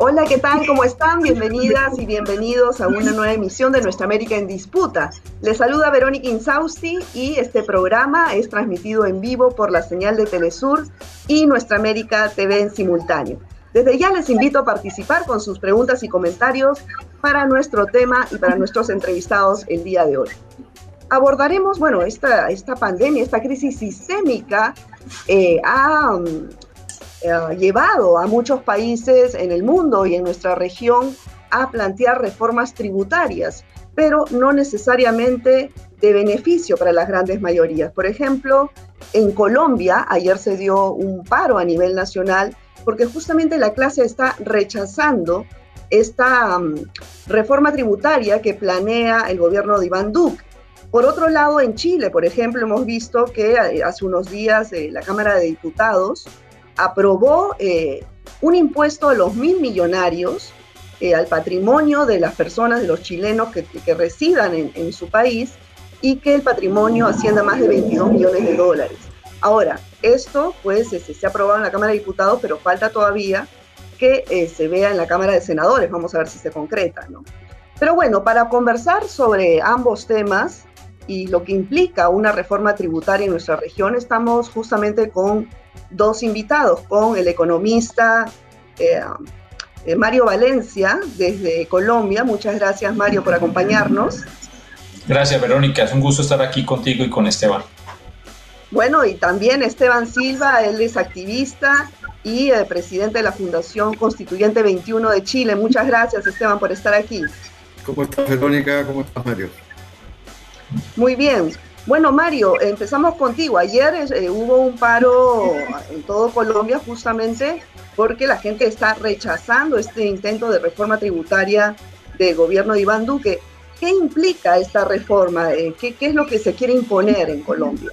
Hola, ¿qué tal? ¿Cómo están? Bienvenidas y bienvenidos a una nueva emisión de Nuestra América en Disputa. Les saluda Verónica Insausti y este programa es transmitido en vivo por la señal de Telesur y Nuestra América TV en simultáneo. Desde ya les invito a participar con sus preguntas y comentarios para nuestro tema y para nuestros entrevistados el día de hoy. Abordaremos, bueno, esta, esta pandemia, esta crisis sistémica eh, ha eh, llevado a muchos países en el mundo y en nuestra región a plantear reformas tributarias, pero no necesariamente de beneficio para las grandes mayorías. Por ejemplo, en Colombia ayer se dio un paro a nivel nacional porque justamente la clase está rechazando esta mm, reforma tributaria que planea el gobierno de Iván Duque. Por otro lado, en Chile, por ejemplo, hemos visto que eh, hace unos días eh, la Cámara de Diputados aprobó eh, un impuesto a los mil millonarios, eh, al patrimonio de las personas, de los chilenos que, residan en, su país y que el patrimonio ascienda más de 22 millones de dólares. Ahora, esto pues este, se, ha aprobado en la Cámara de Diputados, pero falta todavía que eh, se vea en la Cámara de Senadores. Vamos a ver si se concreta, ¿no? Pero bueno, para conversar sobre ambos temas y lo que implica una reforma tributaria en nuestra región, estamos justamente con dos invitados, con el economista eh, eh, Mario Valencia desde Colombia. Muchas gracias Mario por acompañarnos. Gracias Verónica, es un gusto estar aquí contigo y con Esteban. Bueno, y también Esteban Silva, él es activista y eh, presidente de la Fundación Constituyente 21 de Chile. Muchas gracias Esteban por estar aquí. ¿Cómo estás Verónica? ¿Cómo estás Mario? Muy bien. Bueno, Mario, empezamos contigo. Ayer eh, hubo un paro en todo Colombia justamente porque la gente está rechazando este intento de reforma tributaria del gobierno de Iván Duque. ¿Qué implica esta reforma? Eh, ¿Qué, es lo que se quiere imponer en Colombia?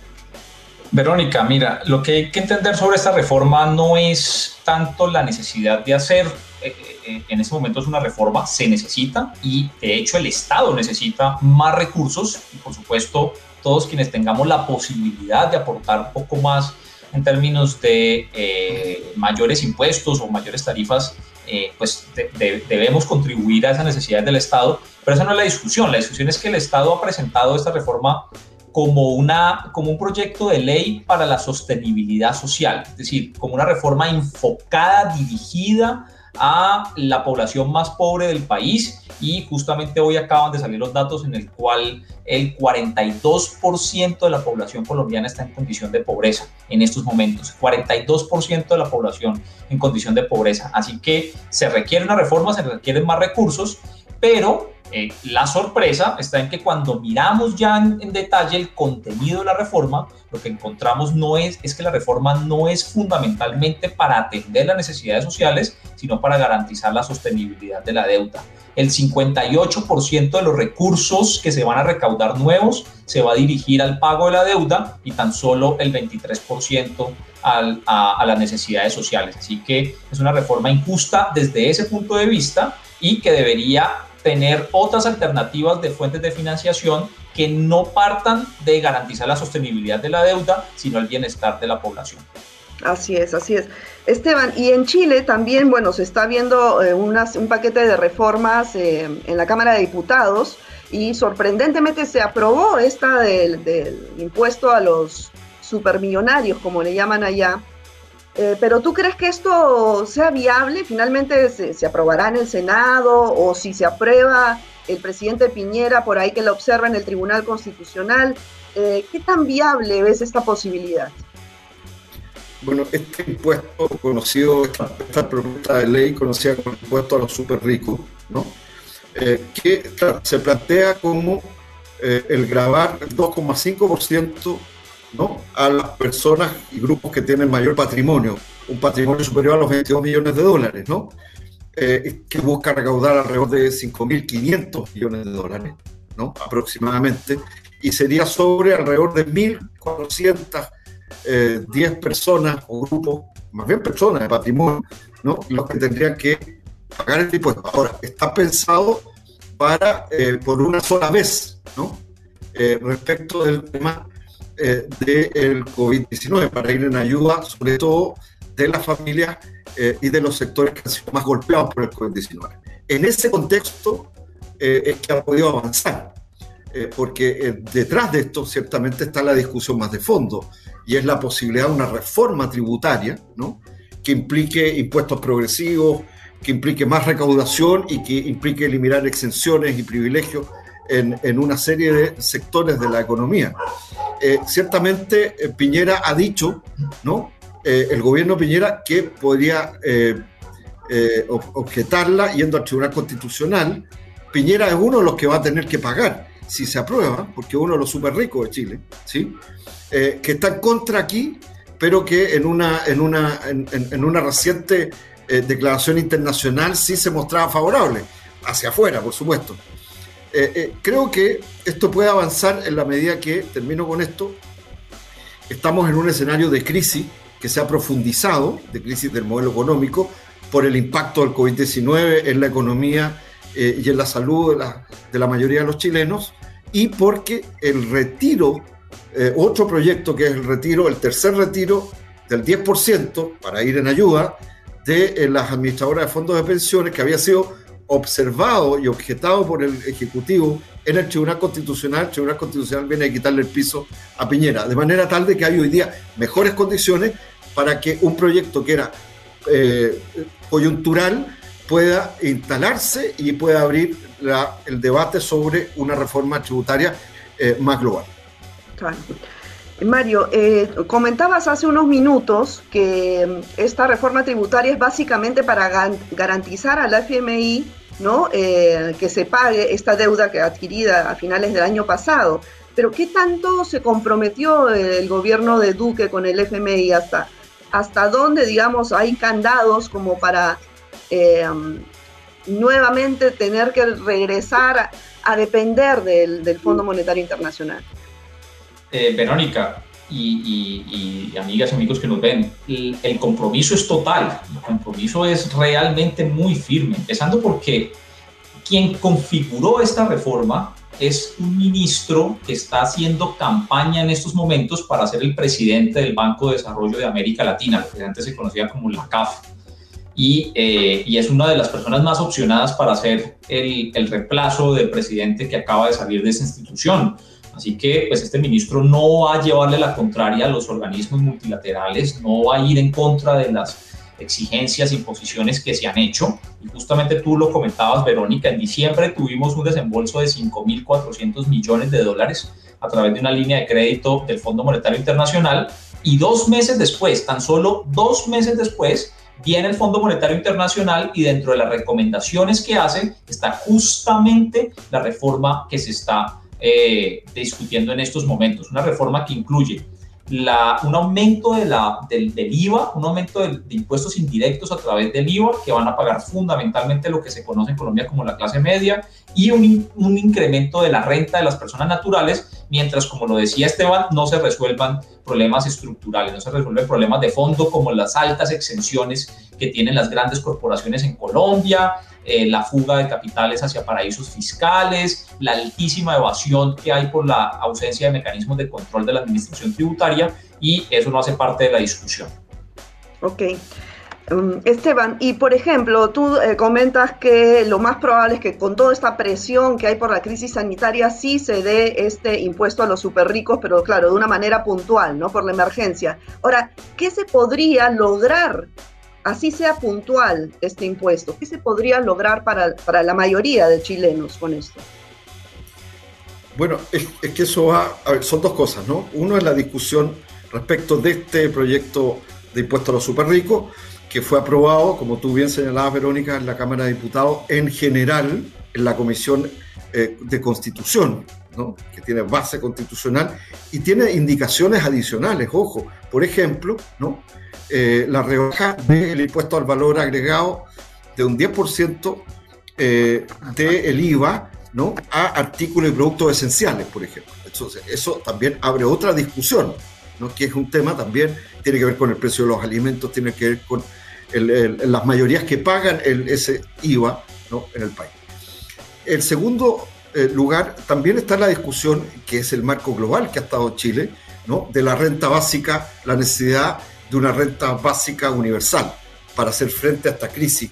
Verónica, mira, lo que hay que entender sobre esta reforma no es tanto la necesidad de hacer, eh, en ese momento es una reforma, se necesita y de hecho el Estado necesita más recursos y por supuesto todos quienes tengamos la posibilidad de aportar un poco más en términos de eh, mayores impuestos o mayores tarifas, eh, pues debemos contribuir a esas necesidades del Estado. Pero esa no es la discusión. La discusión es que el Estado ha presentado esta reforma como, una, como un proyecto de ley para la sostenibilidad social, es decir, como una reforma enfocada, dirigida a la población más pobre del país y justamente hoy acaban de salir los datos en el cual el 42% de la población colombiana está en condición de pobreza en estos momentos, 42% de la población en condición de pobreza. Así que se requiere una reforma, se requieren más recursos, pero eh, la sorpresa está en que cuando miramos ya en, detalle el contenido de la reforma, lo que encontramos no es, es que la reforma no es fundamentalmente para atender las necesidades sociales, sino para garantizar la sostenibilidad de la deuda. El 58% de los recursos que se van a recaudar nuevos se va a dirigir al pago de la deuda y tan solo el 23% a las necesidades sociales. Así que es una reforma injusta desde ese punto de vista y que debería tener otras alternativas de fuentes de financiación que no partan de garantizar la sostenibilidad de la deuda, sino el bienestar de la población. Así es, así es. Esteban, y en Chile también, bueno, se está viendo eh, un paquete de reformas eh, en la Cámara de Diputados y sorprendentemente se aprobó esta del impuesto a los supermillonarios, como le llaman allá, eh, pero ¿tú crees que esto sea viable? ¿Finalmente se, aprobará en el Senado o si se aprueba el presidente Piñera por ahí que lo observa en el Tribunal Constitucional? Eh, ¿Qué tan viable ves esta posibilidad? Bueno, este impuesto conocido, esta, propuesta de ley conocida como impuesto a los super ricos, ¿no? Eh, que se plantea como el grabar el 2,5% a las personas y grupos que tienen mayor patrimonio, un patrimonio superior a los 22 millones de dólares, ¿no? Eh, que busca recaudar alrededor de 5.500 millones de dólares, ¿no? aproximadamente, y sería sobre alrededor de 1.410 eh, personas o grupos, más bien personas de patrimonio, ¿no? los que tendrían que pagar el impuesto. Ahora, está pensado para eh, por una sola vez, ¿no? respecto del tema eh, del COVID-19 para ir en ayuda, sobre todo de las familias eh, y de los sectores que han sido más golpeados por el COVID-19. En ese contexto eh, es que ha podido avanzar, eh, porque detrás de esto ciertamente está la discusión más de fondo, y es la posibilidad de una reforma tributaria, ¿no? que implique impuestos progresivos, que implique más recaudación y que implique eliminar exenciones y privilegios en, en una serie de sectores de la economía. Eh, ciertamente eh, Piñera ha dicho, ¿no? Eh, el gobierno Piñera que podría objetarla yendo al Tribunal Constitucional. Piñera es uno de los que va a tener que pagar si se aprueba, porque uno de los súper ricos de Chile, ¿sí? que está en contra aquí, pero que en una, en una, en una reciente declaración internacional sí se mostraba favorable, hacia afuera, por supuesto. Eh, eh, creo que esto puede avanzar en la medida que, termino con esto, estamos en un escenario de crisis que se ha profundizado, de crisis del modelo económico, por el impacto del COVID-19 en la economía eh, y en la salud de la, de la, mayoría de los chilenos, y porque el retiro, otro proyecto que es el retiro, el tercer retiro del 10% para ir en ayuda de las administradoras de fondos de pensiones, que había sido observado y objetado por el Ejecutivo en el Tribunal Constitucional, el Tribunal Constitucional viene a quitarle el piso a Piñera, de manera tal de que hay hoy día mejores condiciones para que un proyecto que era eh, coyuntural pueda instalarse y pueda abrir el debate sobre una reforma tributaria eh, más global. Mario, eh, comentabas hace unos minutos que mm, esta reforma tributaria es básicamente para garantizar a la FMI ¿no? Eh, que se pague esta deuda que adquirida a finales del año pasado. Pero ¿qué tanto se comprometió el gobierno de Duque con el FMI? ¿Hasta, hasta dónde, digamos, hay candados como para eh, nuevamente tener que regresar a, depender del Fondo Monetario Internacional? Eh, Verónica y, amigas y amigos que nos ven, el, compromiso es total, el compromiso es realmente muy firme, empezando porque quien configuró esta reforma es un ministro que está haciendo campaña en estos momentos para ser el presidente del Banco de Desarrollo de América Latina, que antes se conocía como la CAF. Y, eh, y, es una de las personas más opcionadas para ser el reemplazo del presidente que acaba de salir de esa institución. Así que pues este ministro no va a llevarle la contraria a los organismos multilaterales, no va a ir en contra de las exigencias y posiciones que se han hecho. Y justamente tú lo comentabas, Verónica, en diciembre tuvimos un desembolso de 5.400 millones de dólares a través de una línea de crédito del Fondo Monetario Internacional y dos meses después, tan solo dos meses después, viene el Fondo Monetario Internacional y dentro de las recomendaciones que hace está justamente la reforma que se está eh, discutiendo en estos momentos. Una reforma que incluye un aumento de la, del, IVA, un aumento de, impuestos indirectos a través del IVA, que van a pagar fundamentalmente lo que se conoce en Colombia como la clase media, y un, un incremento de la renta de las personas naturales, mientras, como lo decía Esteban, no se resuelvan problemas estructurales, no se resuelven problemas de fondo como las altas exenciones que tienen las grandes corporaciones en Colombia, eh, la fuga de capitales hacia paraísos fiscales, la altísima evasión que hay por la ausencia de mecanismos de control de la administración tributaria y eso no hace parte de la discusión. Ok. Um, Esteban, y por ejemplo, tú eh, comentas que lo más probable es que con toda esta presión que hay por la crisis sanitaria sí se dé este impuesto a los super ricos, pero claro, de una manera puntual, ¿no? Por la emergencia. Ahora, ¿qué se podría lograr así sea puntual este impuesto? ¿Qué se podría lograr para, para la mayoría de chilenos con esto? Bueno, es, que eso va, son dos cosas, ¿no? Uno es la discusión respecto de este proyecto de impuesto a los super ricos, que fue aprobado, como tú bien señalabas, Verónica, en la Cámara de Diputados, en general, en la Comisión eh, de Constitución, ¿no? que tiene base constitucional y tiene indicaciones adicionales, ojo, por ejemplo, ¿no? Eh, la rebaja del impuesto al valor agregado de un 10% eh, del IVA ¿no? a artículos y productos esenciales, por ejemplo. Entonces, eso también abre otra discusión, ¿no? que es un tema también, tiene que ver con el precio de los alimentos, tiene que ver con las mayorías que pagan ese IVA ¿no? en el país. El segundo eh, lugar también está la discusión, que es el marco global que ha estado Chile, ¿no? de la renta básica, la necesidad de una renta básica universal para hacer frente a esta crisis,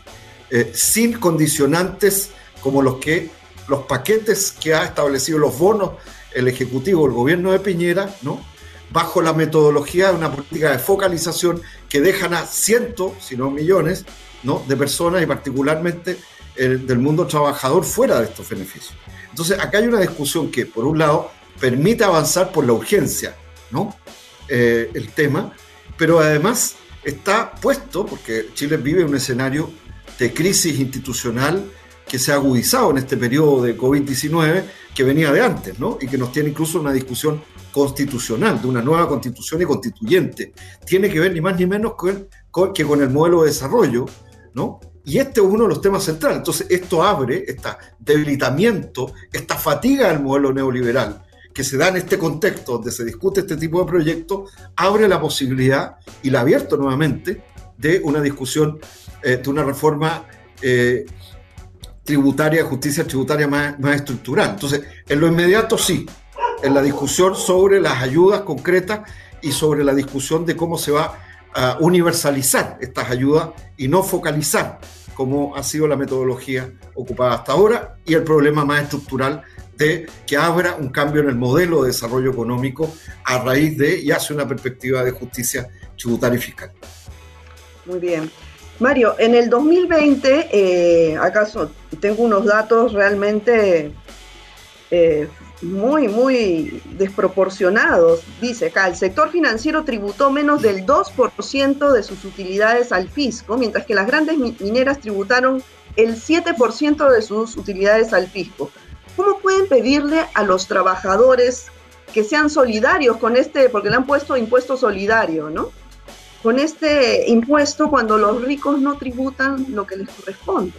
eh, sin condicionantes como los que los paquetes que ha establecido los bonos el Ejecutivo, el gobierno de Piñera, ¿no? bajo la metodología de una política de focalización que dejan a cientos, si no millones, ¿no? de personas y particularmente del mundo trabajador fuera de estos beneficios. Entonces, acá hay una discusión que, por un lado, permite avanzar por la urgencia, ¿no? Eh, el tema, pero además está puesto, porque Chile vive un escenario de crisis institucional que se ha agudizado en este periodo de COVID-19, que venía de antes, ¿no? Y que nos tiene incluso una discusión constitucional, de una nueva constitución y constituyente. Tiene que ver ni más ni menos con, que con el modelo de desarrollo, ¿no? Y este es uno de los temas centrales. Entonces, esto abre, este debilitamiento, esta fatiga del modelo neoliberal que se da en este contexto donde se discute este tipo de proyectos, abre la posibilidad, y la abierto nuevamente, de una discusión, eh, de una reforma eh, tributaria, justicia tributaria más, más estructural. Entonces, en lo inmediato sí, en la discusión sobre las ayudas concretas y sobre la discusión de cómo se va a universalizar estas ayudas y no focalizar como ha sido la metodología ocupada hasta ahora y el problema más estructural de que abra un cambio en el modelo de desarrollo económico a raíz de y hace una perspectiva de justicia tributaria y fiscal. Muy bien. Mario, en el 2020, eh, acaso tengo unos datos realmente eh, muy, muy desproporcionados. Dice acá, el sector financiero tributó menos del 2% de sus utilidades al fisco, mientras que las grandes mineras tributaron el 7% de sus utilidades al fisco. ¿Cómo pueden pedirle a los trabajadores que sean solidarios con este, porque le han puesto impuesto solidario, ¿no? Con este impuesto cuando los ricos no tributan lo que les corresponde.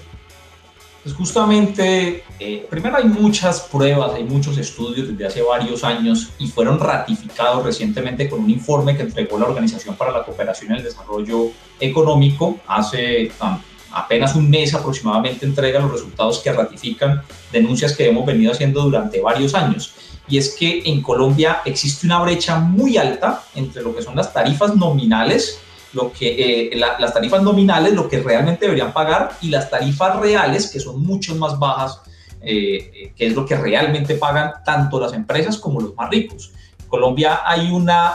Pues justamente, eh, primero hay muchas pruebas, hay muchos estudios desde hace varios años y fueron ratificados recientemente con un informe que entregó la Organización para la Cooperación y el Desarrollo Económico hace um, apenas un mes aproximadamente entrega los resultados que ratifican denuncias que hemos venido haciendo durante varios años. Y es que en Colombia existe una brecha muy alta entre lo que son las tarifas nominales lo que, eh, las tarifas nominales, lo que realmente deberían pagar, y las tarifas reales, que son mucho más bajas, eh, eh, que es lo que realmente pagan tanto las empresas como los más ricos. Colombia hay una,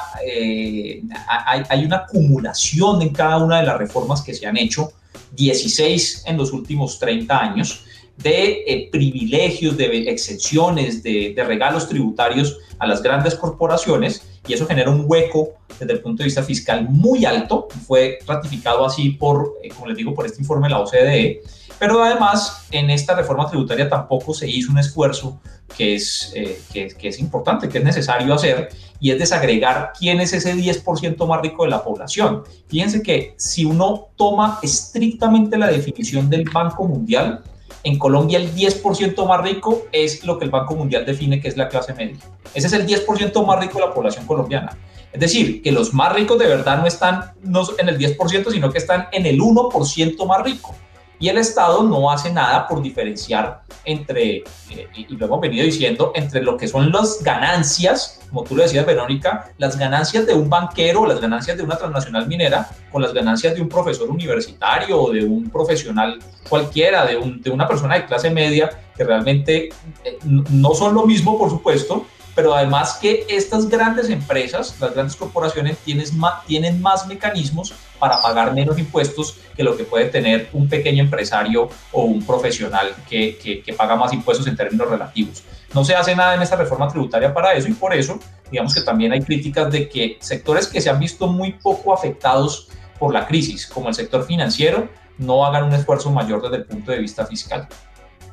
hay, hay una acumulación en cada una de las reformas que se han hecho, 16 en los últimos 30 años, de privilegios, de exenciones, de regalos tributarios a las grandes corporaciones y eso genera un hueco desde el punto de vista fiscal muy alto. Fue ratificado así por, eh, como les digo, por este informe de la OCDE. Pero además, en esta reforma tributaria tampoco se hizo un esfuerzo que es, eh, que, que, es importante, que es necesario hacer, y es desagregar quién es ese 10% más rico de la población. Fíjense que si uno toma estrictamente la definición del Banco Mundial, en Colombia el 10% más rico es lo que el Banco Mundial define que es la clase media. Ese es el 10% más rico de la población colombiana. Es decir, que los más ricos de verdad no están no en el 10%, sino que están en el 1% más rico y el Estado no hace nada por diferenciar entre, eh, y lo hemos venido diciendo, entre lo que son las ganancias, como tú lo decías, Verónica, las ganancias de un banquero, las ganancias de una transnacional minera, con las ganancias de un profesor universitario o de un profesional cualquiera, de, de una persona de clase media, que realmente eh, no son lo mismo, por supuesto, pero además que estas grandes empresas, las grandes corporaciones, tienen más, mecanismos para pagar menos impuestos que lo que puede tener un pequeño empresario o un profesional que, paga más impuestos en términos relativos. No se hace nada en esta reforma tributaria para eso y por eso, digamos que también hay críticas de que sectores que se han visto muy poco afectados por la crisis, como el sector financiero, no hagan un esfuerzo mayor desde el punto de vista fiscal.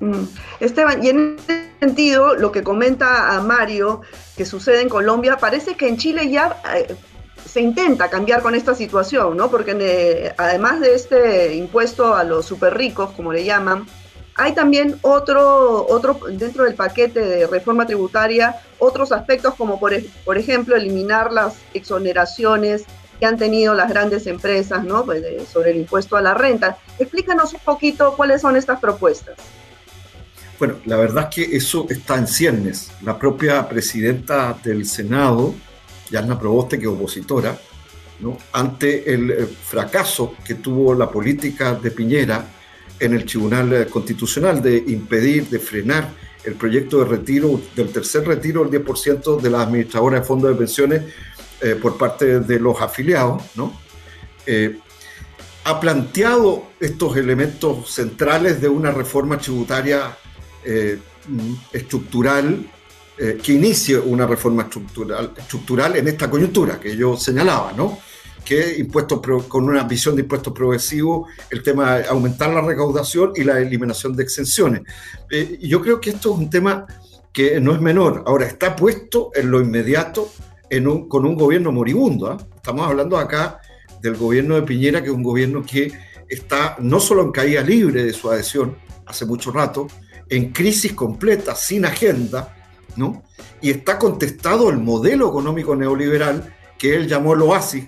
Mm. Esteban, y en ese sentido, lo que comenta a Mario, que sucede en Colombia, parece que en Chile ya eh, se intenta cambiar con esta situación, ¿no? Porque eh, además de este impuesto a los super ricos, como le llaman, hay también otro, otro, dentro del paquete de reforma tributaria, otros aspectos como por, por ejemplo eliminar las exoneraciones que han tenido las grandes empresas, ¿no? Pues sobre el impuesto a la renta. Explícanos un poquito cuáles son estas propuestas. Bueno, la verdad es que eso está en ciernes. La propia presidenta del Senado, Yarna Proboste, que es opositora, ante el eh, fracaso que tuvo la política de Piñera en el Tribunal eh, Constitucional de impedir, de frenar el proyecto de retiro, del tercer retiro del 10% de las administradoras de fondos de pensiones eh, por parte de los afiliados, ¿no? ha planteado estos elementos centrales de una reforma tributaria estructural eh, que inicie una reforma estructural, estructural en esta coyuntura que yo señalaba, ¿no? que impuestos con una visión de impuestos progresivos, el tema de aumentar la recaudación y la eliminación de exenciones. Eh, yo creo que esto es un tema que no es menor. Ahora, está puesto en lo inmediato en un, con un gobierno moribundo. ¿ah? Estamos hablando acá del gobierno de Piñera, que es un gobierno que está no solo en caída libre de su adhesión hace mucho rato, en crisis completa, sin agenda, ¿no? Y está contestado el modelo económico neoliberal que él llamó el oasis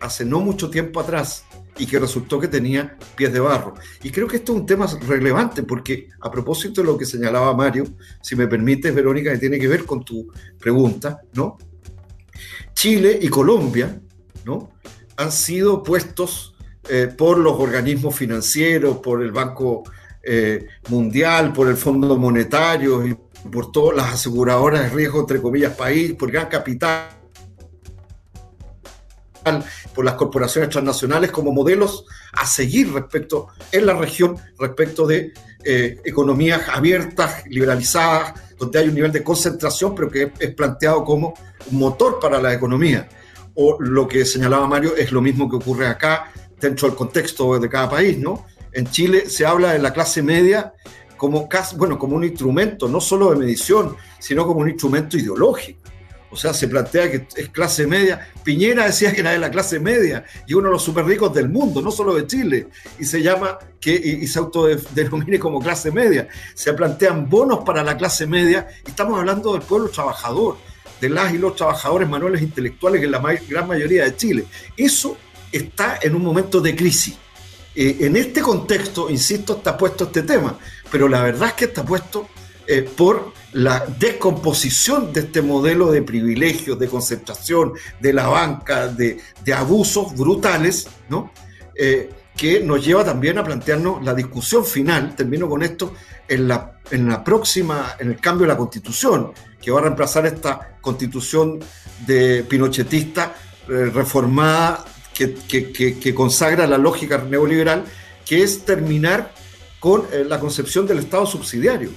hace no mucho tiempo atrás y que resultó que tenía pies de barro. Y creo que esto es un tema relevante porque a propósito de lo que señalaba Mario, si me permites, Verónica, que tiene que ver con tu pregunta, ¿no? Chile y Colombia, ¿no? Han sido puestos eh, por los organismos financieros, por el Banco eh, Mundial, por el Fondo Monetario y por todas las aseguradoras de riesgo, entre comillas, país, por gran capital, por las corporaciones transnacionales como modelos a seguir respecto en la región, respecto de eh, economías abiertas, liberalizadas, donde hay un nivel de concentración, pero que es planteado como un motor para la economía. O lo que señalaba Mario es lo mismo que ocurre acá dentro del contexto de cada país, ¿no? En Chile se habla de la clase media como, bueno, como un instrumento no solo de medición, sino como un instrumento ideológico. O sea, se plantea que es clase media. Piñera decía que era de la clase media y uno de los súper ricos del mundo, no solo de Chile, y se llama que y, se autodenomine como clase media. Se plantean bonos para la clase media y estamos hablando del pueblo trabajador, de las y los trabajadores manuales intelectuales, es la gran mayoría de Chile. Eso está en un momento de crisis. Eh, en este contexto, insisto, está puesto este tema pero la verdad es que está puesto eh, por la descomposición de este modelo de privilegios, de concentración, de la banca, de, abusos brutales, ¿no? Eh, que nos lleva también a plantearnos la discusión final, termino con esto, en la, en la próxima, en el cambio de la constitución, que va a reemplazar esta constitución de pinochetista reformada que, que consagra la lógica neoliberal, que es terminar con eh, la concepción del Estado subsidiario.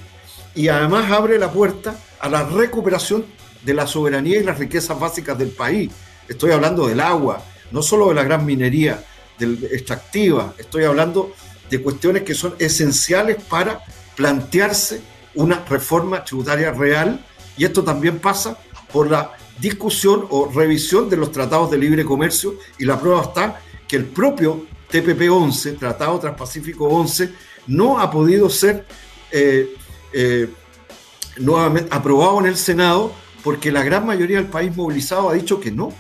Y además abre la puerta a la recuperación de la soberanía y las riquezas básicas del país. Estoy hablando del agua, no solo de la gran minería del, extractiva, estoy hablando de cuestiones que son esenciales para plantearse una reforma tributaria real y esto también pasa por la discusión o revisión de los tratados de libre comercio y la prueba está que el propio TPP 11, Tratado Transpacífico 11, no ha podido ser eh, eh, nuevamente aprobado en el Senado porque la gran mayoría del país movilizado ha dicho que no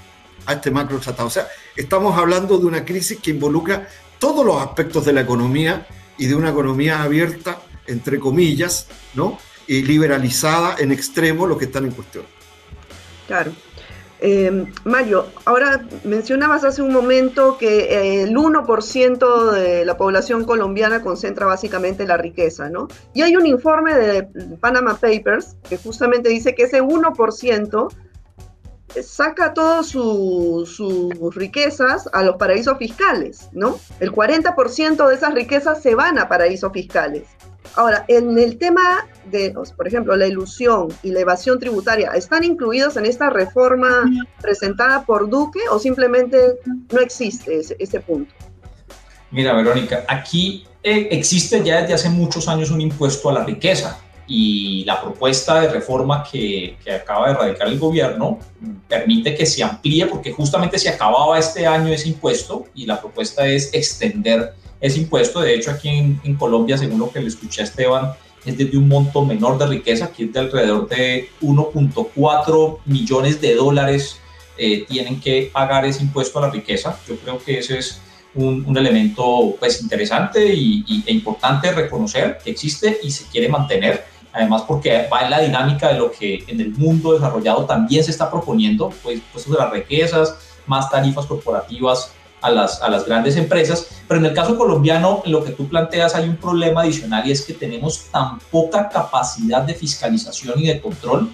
a este macro tratado. O sea, estamos hablando de una crisis que involucra todos los aspectos de la economía y de una economía abierta, entre comillas, ¿no? Y liberalizada en extremo, lo que están en cuestión. Claro. Eh, Mario, ahora mencionabas hace un momento que eh, el 1% de la población colombiana concentra básicamente la riqueza, ¿no? Y hay un informe de Panama Papers que justamente dice que ese 1% saca todas sus riquezas a los paraísos fiscales, ¿no? El 40% de esas riquezas se van a paraísos fiscales. Ahora, en el tema de, por ejemplo, la ilusión y la evasión tributaria, ¿están incluidos en esta reforma presentada por Duque o simplemente no existe ese, punto? Mira, Verónica, aquí eh, existe ya desde hace muchos años un impuesto a la riqueza y la propuesta de reforma que, que, acaba de radicar el gobierno permite que se amplíe porque justamente se acababa este año ese impuesto y la propuesta es extender ese impuesto. De hecho, aquí en, Colombia, según lo que le escuché a Esteban, es desde un monto menor de riqueza, que es de alrededor de 1.4 millones de dólares eh, tienen que pagar ese impuesto a la riqueza. Yo creo que ese es un, un elemento pues, interesante y, e importante reconocer que existe y se quiere mantener. Además, porque va en la dinámica de lo que en el mundo desarrollado también se está proponiendo, pues, pues de las riquezas, más tarifas corporativas a las, a las grandes empresas, pero en el caso colombiano lo que tú planteas hay un problema adicional y es que tenemos tan poca capacidad de fiscalización y de control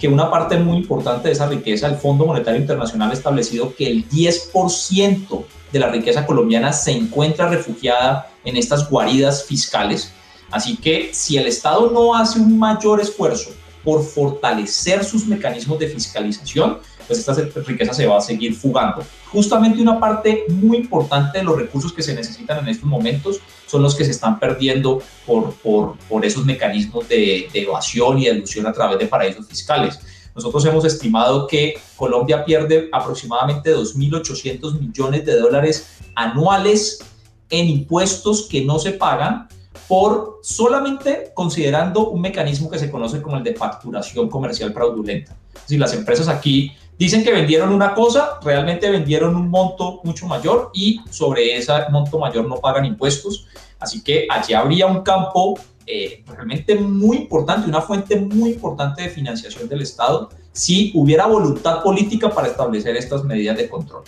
que una parte muy importante de esa riqueza, el Fondo Monetario Internacional ha establecido que el 10% de la riqueza colombiana se encuentra refugiada en estas guaridas fiscales. Así que si el Estado no hace un mayor esfuerzo por fortalecer sus mecanismos de fiscalización, pues esta riqueza se va a seguir fugando. Justamente una parte muy importante de los recursos que se necesitan en estos momentos son los que se están perdiendo por, por, por esos mecanismos de, de evasión y de ilusión a través de paraísos fiscales. Nosotros hemos estimado que Colombia pierde aproximadamente 2.800 millones de dólares anuales en impuestos que no se pagan por solamente considerando un mecanismo que se conoce como el de facturación comercial fraudulenta. Si las empresas aquí dicen que vendieron una cosa, realmente vendieron un monto mucho mayor y sobre ese monto mayor no pagan impuestos. Así que allí habría un campo eh, realmente muy importante, una fuente muy importante de financiación del Estado si hubiera voluntad política para establecer estas medidas de control.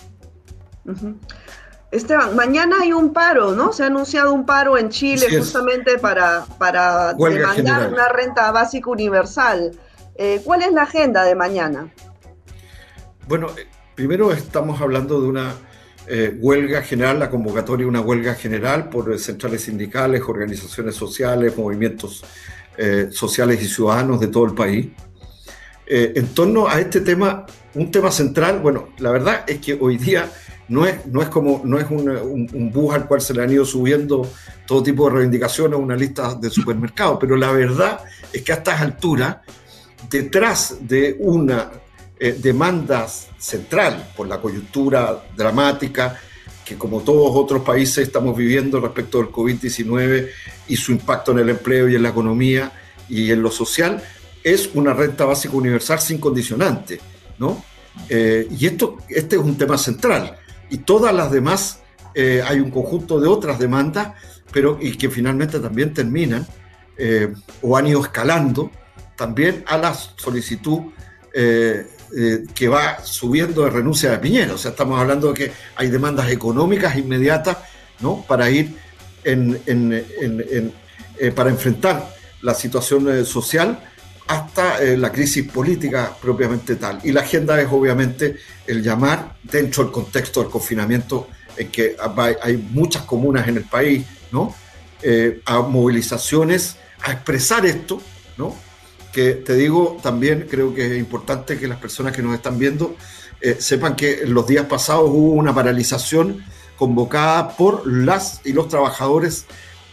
Esteban, mañana hay un paro, ¿no? Se ha anunciado un paro en Chile justamente para, para demandar una renta básica universal. Eh, ¿Cuál es la agenda de mañana? Bueno, eh, primero estamos hablando de una eh, huelga general, la convocatoria de una huelga general por centrales sindicales, organizaciones sociales, movimientos sociales y ciudadanos de todo el país. en torno a este tema, un tema central, bueno, la verdad es que hoy día no es, no es como no es un, bus al cual se le han ido subiendo todo tipo de reivindicaciones, una lista de supermercados, pero la verdad es que a estas alturas, detrás de una eh, demanda central por la coyuntura dramática que como todos otros países estamos viviendo respecto del COVID-19 y su impacto en el empleo y en la economía y en lo social, es una renta básica universal sin condicionante, ¿no? Eh, y esto, este es un tema central y todas las demás, eh, hay un conjunto de otras demandas, pero y que finalmente también terminan eh, o han ido escalando también a la solicitud eh, que va subiendo de renuncia de Piñera. O sea, estamos hablando de que hay demandas económicas inmediatas ¿no? para ir en, para enfrentar la situación social hasta eh, la crisis política propiamente tal. Y la agenda es obviamente el llamar, dentro del contexto del confinamiento, en que hay muchas comunas en el país, ¿no? Eh, a movilizaciones, a expresar esto, ¿no? Que te digo, también creo que es importante que las personas que nos están viendo eh, sepan que los días pasados hubo una paralización convocada por las y los trabajadores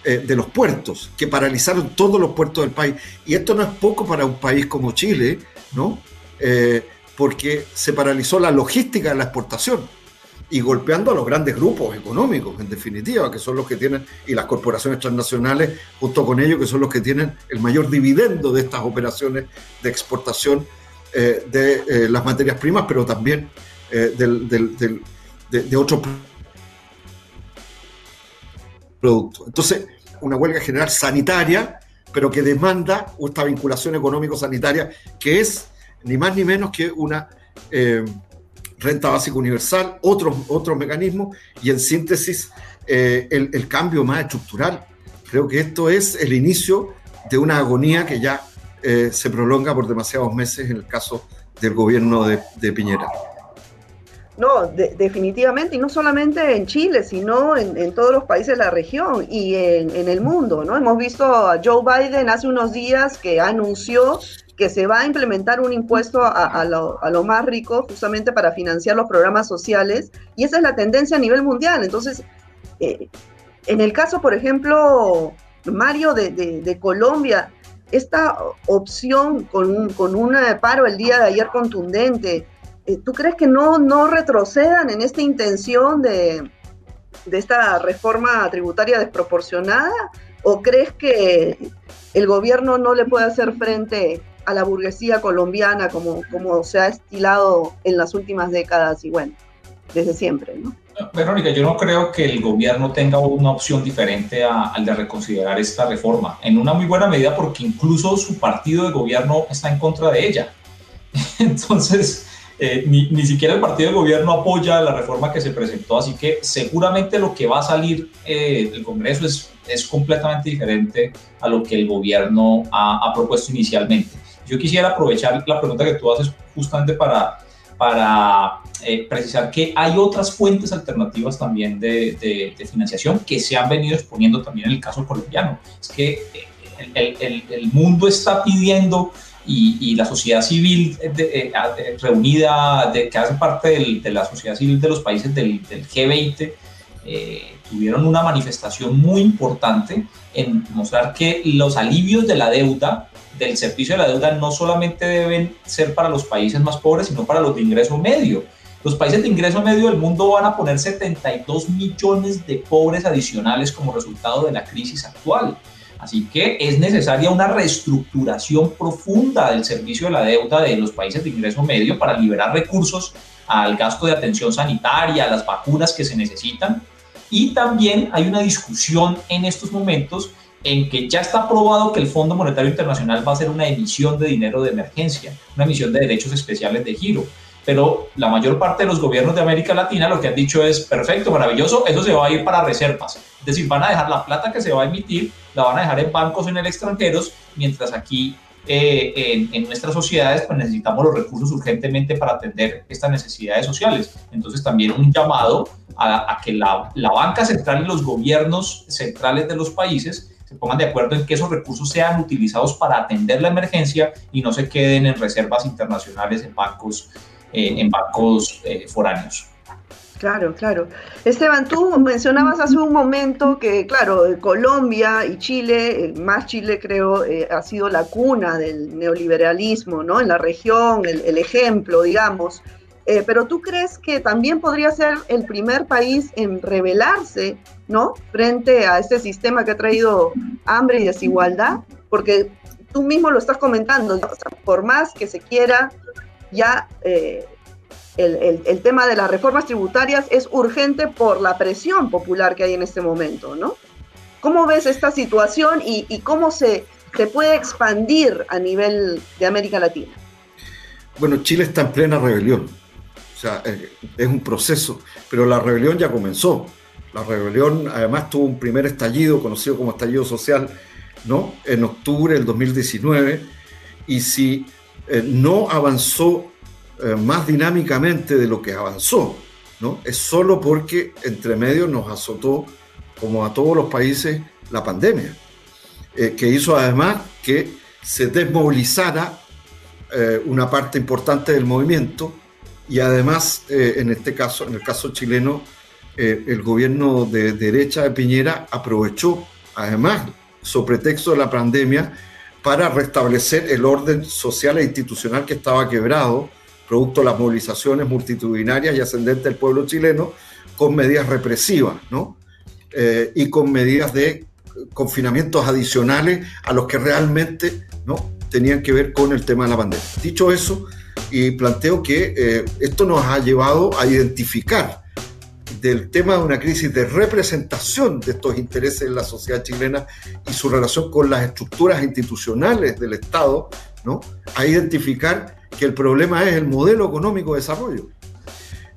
eh, de los puertos, que paralizaron todos los puertos del país. Y esto no es poco para un país como Chile, ¿no? Eh, porque se paralizó la logística de la exportación y golpeando a los grandes grupos económicos, en definitiva, que son los que tienen, y las corporaciones transnacionales, junto con ellos, que son los que tienen el mayor dividendo de estas operaciones de exportación eh, de las materias primas, pero también de, de otros producto. Entonces, una huelga general sanitaria, pero que demanda esta vinculación económico-sanitaria, que es ni más ni menos que una eh, renta básica universal, otros, otros mecanismos, y en síntesis, eh, el, cambio más estructural. Creo que esto es el inicio de una agonía que ya eh, se prolonga por demasiados meses en el caso del gobierno de, de Piñera. No, definitivamente, y no solamente en Chile, sino en, todos los países de la región y en, el mundo, ¿no? Hemos visto a Joe Biden hace unos días que anunció que se va a implementar un impuesto a, lo, más rico justamente para financiar los programas sociales, y esa es la tendencia a nivel mundial. Entonces, eh, en el caso, por ejemplo, Mario de, Colombia, esta opción con un, con un paro el día de ayer contundente, eh, ¿tú crees que no, no retrocedan en esta intención de, esta reforma tributaria desproporcionada? ¿O crees que el gobierno no le puede hacer frente a la burguesía colombiana como, como se ha estilado en las últimas décadas y bueno, desde siempre, ¿no? Verónica, yo no creo que el gobierno tenga una opción diferente al de reconsiderar esta reforma, en una muy buena medida porque incluso su partido de gobierno está en contra de ella. Entonces, eh, ni, ni, siquiera el partido de gobierno apoya la reforma que se presentó, así que seguramente lo que va a salir eh, del Congreso es, es completamente diferente a lo que el gobierno ha, ha, propuesto inicialmente. Yo quisiera aprovechar la pregunta que tú haces justamente para, para eh, precisar que hay otras fuentes alternativas también de, financiación que se han venido exponiendo también en el caso colombiano. Es que el, el, mundo está pidiendo y, la sociedad civil eh, reunida, que hace parte de la sociedad civil de los países del, del G20, eh, tuvieron una manifestación muy importante en mostrar que los alivios de la deuda, del servicio de la deuda, no solamente deben ser para los países más pobres, sino para los de ingreso medio. Los países de ingreso medio del mundo van a poner 72 millones de pobres adicionales como resultado de la crisis actual. Así que es necesaria una reestructuración profunda del servicio de la deuda de los países de ingreso medio para liberar recursos al gasto de atención sanitaria, a las vacunas que se necesitan. Y también hay una discusión en estos momentos en que ya está probado que el Fondo Monetario Internacional va a hacer una emisión de dinero de emergencia, una emisión de derechos especiales de giro pero la mayor parte de los gobiernos de América Latina lo que han dicho es perfecto, maravilloso, eso se va a ir para reservas. Es decir, van a dejar la plata que se va a emitir, la van a dejar en bancos en el extranjeros, mientras aquí eh, en, en, nuestras sociedades pues necesitamos los recursos urgentemente para atender estas necesidades sociales. Entonces también un llamado a, a que la, la banca central y los gobiernos centrales de los países se pongan de acuerdo en que esos recursos sean utilizados para atender la emergencia y no se queden en reservas internacionales en bancos eh, en bancos eh, foráneos. Claro, claro. Esteban, tú mencionabas hace un momento que, claro, Colombia y Chile, más Chile creo, eh, ha sido la cuna del neoliberalismo, ¿no? En la región, el, ejemplo, digamos. Eh, pero tú crees que también podría ser el primer país en rebelarse, ¿no? Frente a este sistema que ha traído hambre y desigualdad, porque tú mismo lo estás comentando, o sea, por más que se quiera ya eh, el, el, el, tema de las reformas tributarias es urgente por la presión popular que hay en este momento, ¿no? ¿Cómo ves esta situación y, y cómo se, se puede expandir a nivel de América Latina? Bueno, Chile está en plena rebelión. O sea, es un proceso, pero la rebelión ya comenzó. La rebelión además tuvo un primer estallido, conocido como estallido social, ¿no? En octubre del 2019. Y si eh, no avanzó eh, más dinámicamente de lo que avanzó, ¿no? Es solo porque entre medio nos azotó, como a todos los países, la pandemia, eh, que hizo además que se desmovilizara eh, una parte importante del movimiento y además, en este caso, en el caso chileno, el gobierno de derecha de Piñera aprovechó, además, sobre pretexto de la pandemia, para restablecer el orden social e institucional que estaba quebrado, producto de las movilizaciones multitudinarias y ascendentes del pueblo chileno, con medidas represivas, ¿no? Eh, y con medidas de confinamientos adicionales a los que realmente ¿no? tenían que ver con el tema de la pandemia. Dicho eso, y planteo que eh, esto nos ha llevado a identificar del tema de una crisis de representación de estos intereses en la sociedad chilena y su relación con las estructuras institucionales del Estado, ¿no? a identificar que el problema es el modelo económico de desarrollo,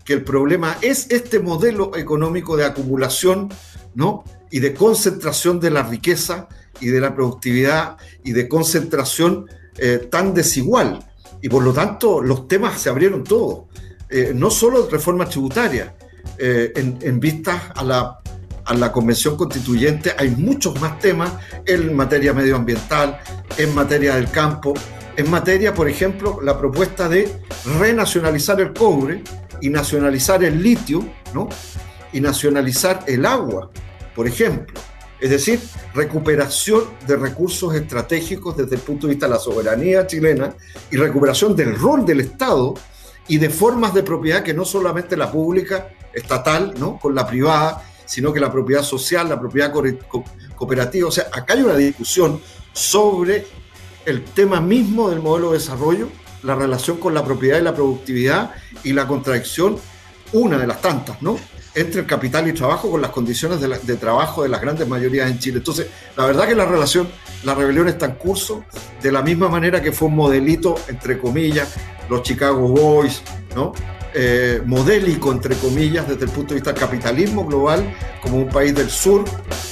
que el problema es este modelo económico de acumulación ¿no? y de concentración de la riqueza y de la productividad y de concentración eh, tan desigual. Y por lo tanto los temas se abrieron todos, eh, no solo reformas tributarias, eh, en, en vistas a la, a la Convención Constituyente hay muchos más temas en materia medioambiental, en materia del campo, en materia, por ejemplo, la propuesta de renacionalizar el cobre y nacionalizar el litio, ¿no? Y nacionalizar el agua, por ejemplo. Es decir, recuperación de recursos estratégicos desde el punto de vista de la soberanía chilena y recuperación del rol del Estado y de formas de propiedad que no solamente la pública, estatal, ¿no? con la privada, sino que la propiedad social, la propiedad co cooperativa. O sea, acá hay una discusión sobre el tema mismo del modelo de desarrollo, la relación con la propiedad y la productividad y la contradicción, una de las tantas, ¿no? entre el capital y trabajo con las condiciones de, trabajo de las grandes mayorías en Chile. Entonces, la verdad que la relación, la rebelión está en curso, de la misma manera que fue un modelito, entre comillas, los Chicago Boys, ¿no? Eh, modélico, entre comillas, desde el punto de vista del capitalismo global, como un país del sur,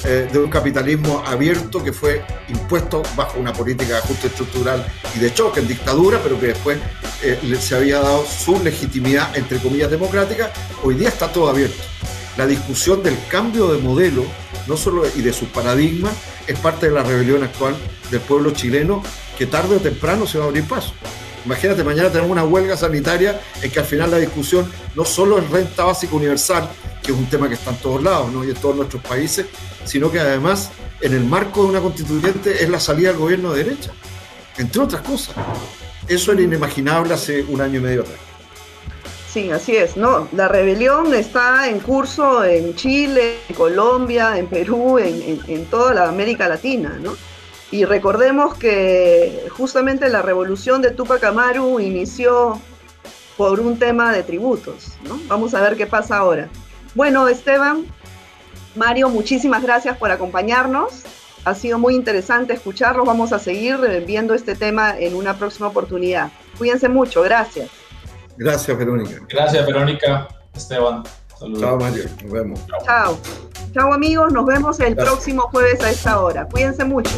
eh, de un capitalismo abierto que fue impuesto bajo una política de ajuste estructural y de choque en dictadura, pero que después eh, se había dado su legitimidad, entre comillas, democrática. Hoy día está todo abierto. La discusión del cambio de modelo, no solo y de sus paradigmas, es parte de la rebelión actual del pueblo chileno que tarde o temprano se va a abrir paso. Imagínate, mañana tenemos una huelga sanitaria en que al final la discusión no solo es renta básica universal, que es un tema que está en todos lados ¿no? y en todos nuestros países, sino que además en el marco de una constituyente es la salida del gobierno de derecha, entre otras cosas. Eso era inimaginable hace un año y medio atrás. Sí, así es, ¿no? La rebelión está en curso en Chile, en Colombia, en Perú, en, en toda la América Latina, ¿no? Y recordemos que justamente la revolución de Tupac Amaru inició por un tema de tributos, ¿no? Vamos a ver qué pasa ahora. Bueno, Esteban, Mario, muchísimas gracias por acompañarnos. Ha sido muy interesante escucharlos. Vamos a seguir viendo este tema en una próxima oportunidad. Cuídense mucho, gracias. Gracias, Verónica. Gracias, Verónica. Esteban. Saludos. Chao, Mario. Nos vemos. Chao. Chao, amigos. Nos vemos el próximo jueves a esta hora. Cuídense mucho.